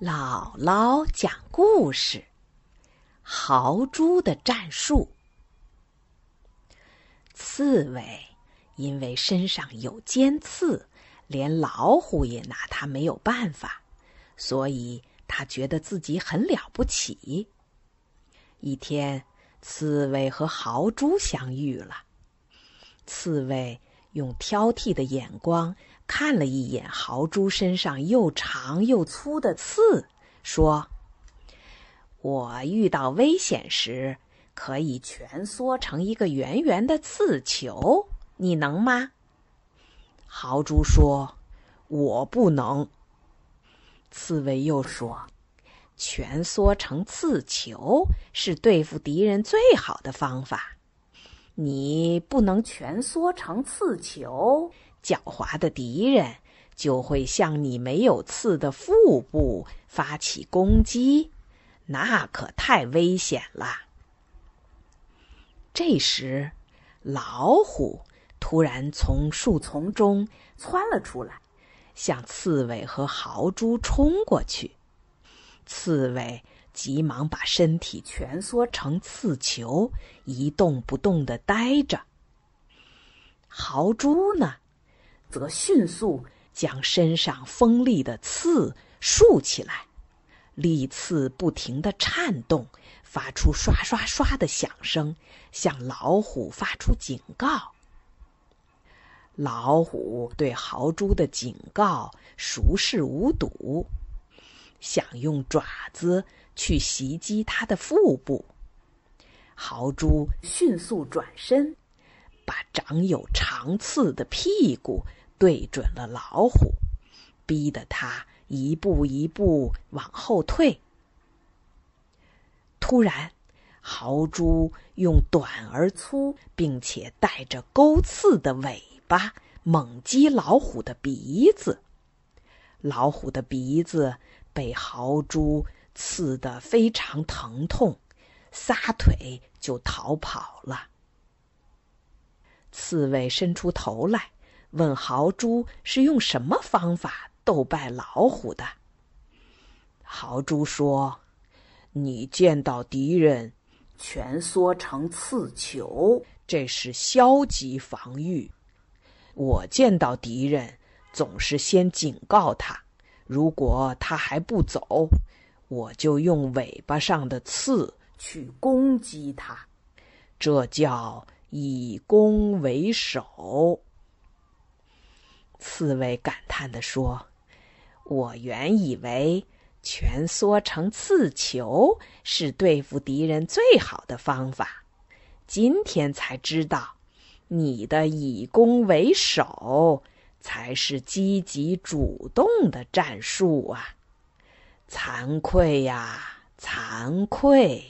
姥姥讲故事：豪猪的战术。刺猬因为身上有尖刺，连老虎也拿它没有办法，所以它觉得自己很了不起。一天，刺猬和豪猪相遇了。刺猬用挑剔的眼光。看了一眼豪猪身上又长又粗的刺，说：“我遇到危险时可以蜷缩成一个圆圆的刺球，你能吗？”豪猪说：“我不能。”刺猬又说：“蜷缩成刺球是对付敌人最好的方法，你不能蜷缩成刺球。”狡猾的敌人就会向你没有刺的腹部发起攻击，那可太危险了。这时，老虎突然从树丛中窜了出来，向刺猬和豪猪冲过去。刺猬急忙把身体蜷缩成刺球，一动不动地呆着。豪猪呢？则迅速将身上锋利的刺竖起来，利刺不停地颤动，发出刷刷刷的响声，向老虎发出警告。老虎对豪猪的警告熟视无睹，想用爪子去袭击它的腹部。豪猪迅速转身，把长有长刺的屁股。对准了老虎，逼得它一步一步往后退。突然，豪猪用短而粗，并且带着钩刺的尾巴猛击老虎的鼻子。老虎的鼻子被豪猪刺得非常疼痛，撒腿就逃跑了。刺猬伸出头来。问豪猪是用什么方法斗败老虎的？豪猪说：“你见到敌人蜷缩成刺球，这是消极防御；我见到敌人总是先警告他，如果他还不走，我就用尾巴上的刺去攻击他，这叫以攻为守。”刺猬感叹地说：“我原以为蜷缩成刺球是对付敌人最好的方法，今天才知道，你的以攻为守才是积极主动的战术啊！惭愧呀，惭愧。”